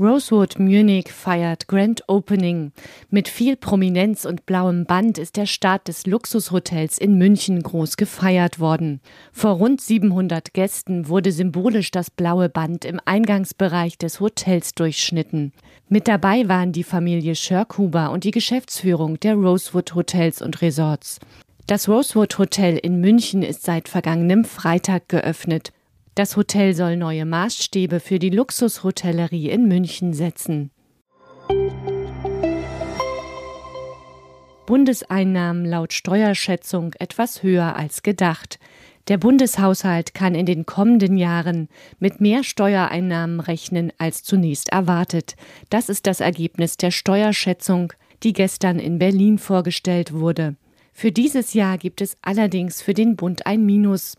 Rosewood Munich feiert Grand Opening. Mit viel Prominenz und blauem Band ist der Start des Luxushotels in München groß gefeiert worden. Vor rund 700 Gästen wurde symbolisch das blaue Band im Eingangsbereich des Hotels durchschnitten. Mit dabei waren die Familie Schörkhuber und die Geschäftsführung der Rosewood Hotels und Resorts. Das Rosewood Hotel in München ist seit vergangenem Freitag geöffnet. Das Hotel soll neue Maßstäbe für die Luxushotellerie in München setzen. Bundeseinnahmen laut Steuerschätzung etwas höher als gedacht. Der Bundeshaushalt kann in den kommenden Jahren mit mehr Steuereinnahmen rechnen als zunächst erwartet. Das ist das Ergebnis der Steuerschätzung, die gestern in Berlin vorgestellt wurde. Für dieses Jahr gibt es allerdings für den Bund ein Minus.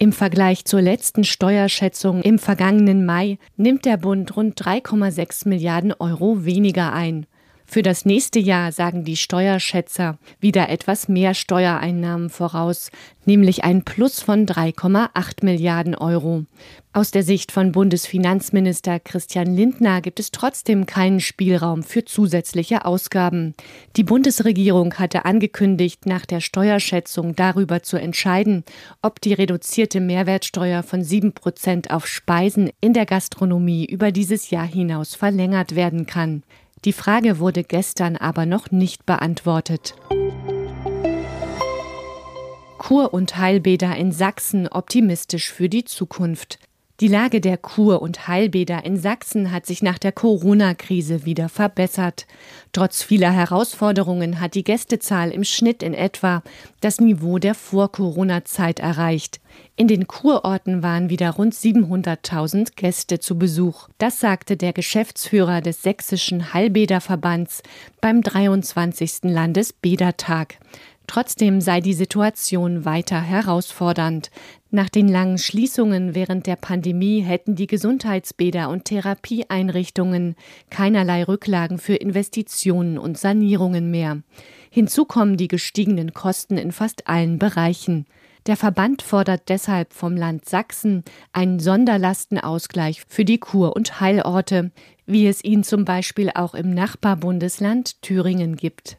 Im Vergleich zur letzten Steuerschätzung im vergangenen Mai nimmt der Bund rund 3,6 Milliarden Euro weniger ein. Für das nächste Jahr sagen die Steuerschätzer wieder etwas mehr Steuereinnahmen voraus, nämlich ein Plus von 3,8 Milliarden Euro. Aus der Sicht von Bundesfinanzminister Christian Lindner gibt es trotzdem keinen Spielraum für zusätzliche Ausgaben. Die Bundesregierung hatte angekündigt, nach der Steuerschätzung darüber zu entscheiden, ob die reduzierte Mehrwertsteuer von 7 Prozent auf Speisen in der Gastronomie über dieses Jahr hinaus verlängert werden kann. Die Frage wurde gestern aber noch nicht beantwortet. Kur- und Heilbäder in Sachsen optimistisch für die Zukunft. Die Lage der Kur- und Heilbäder in Sachsen hat sich nach der Corona-Krise wieder verbessert. Trotz vieler Herausforderungen hat die Gästezahl im Schnitt in etwa das Niveau der Vor-Corona-Zeit erreicht. In den Kurorten waren wieder rund 700.000 Gäste zu Besuch. Das sagte der Geschäftsführer des Sächsischen Heilbäderverbands beim 23. Landesbädertag. Trotzdem sei die Situation weiter herausfordernd. Nach den langen Schließungen während der Pandemie hätten die Gesundheitsbäder und Therapieeinrichtungen keinerlei Rücklagen für Investitionen und Sanierungen mehr. Hinzu kommen die gestiegenen Kosten in fast allen Bereichen. Der Verband fordert deshalb vom Land Sachsen einen Sonderlastenausgleich für die Kur- und Heilorte, wie es ihn zum Beispiel auch im Nachbarbundesland Thüringen gibt.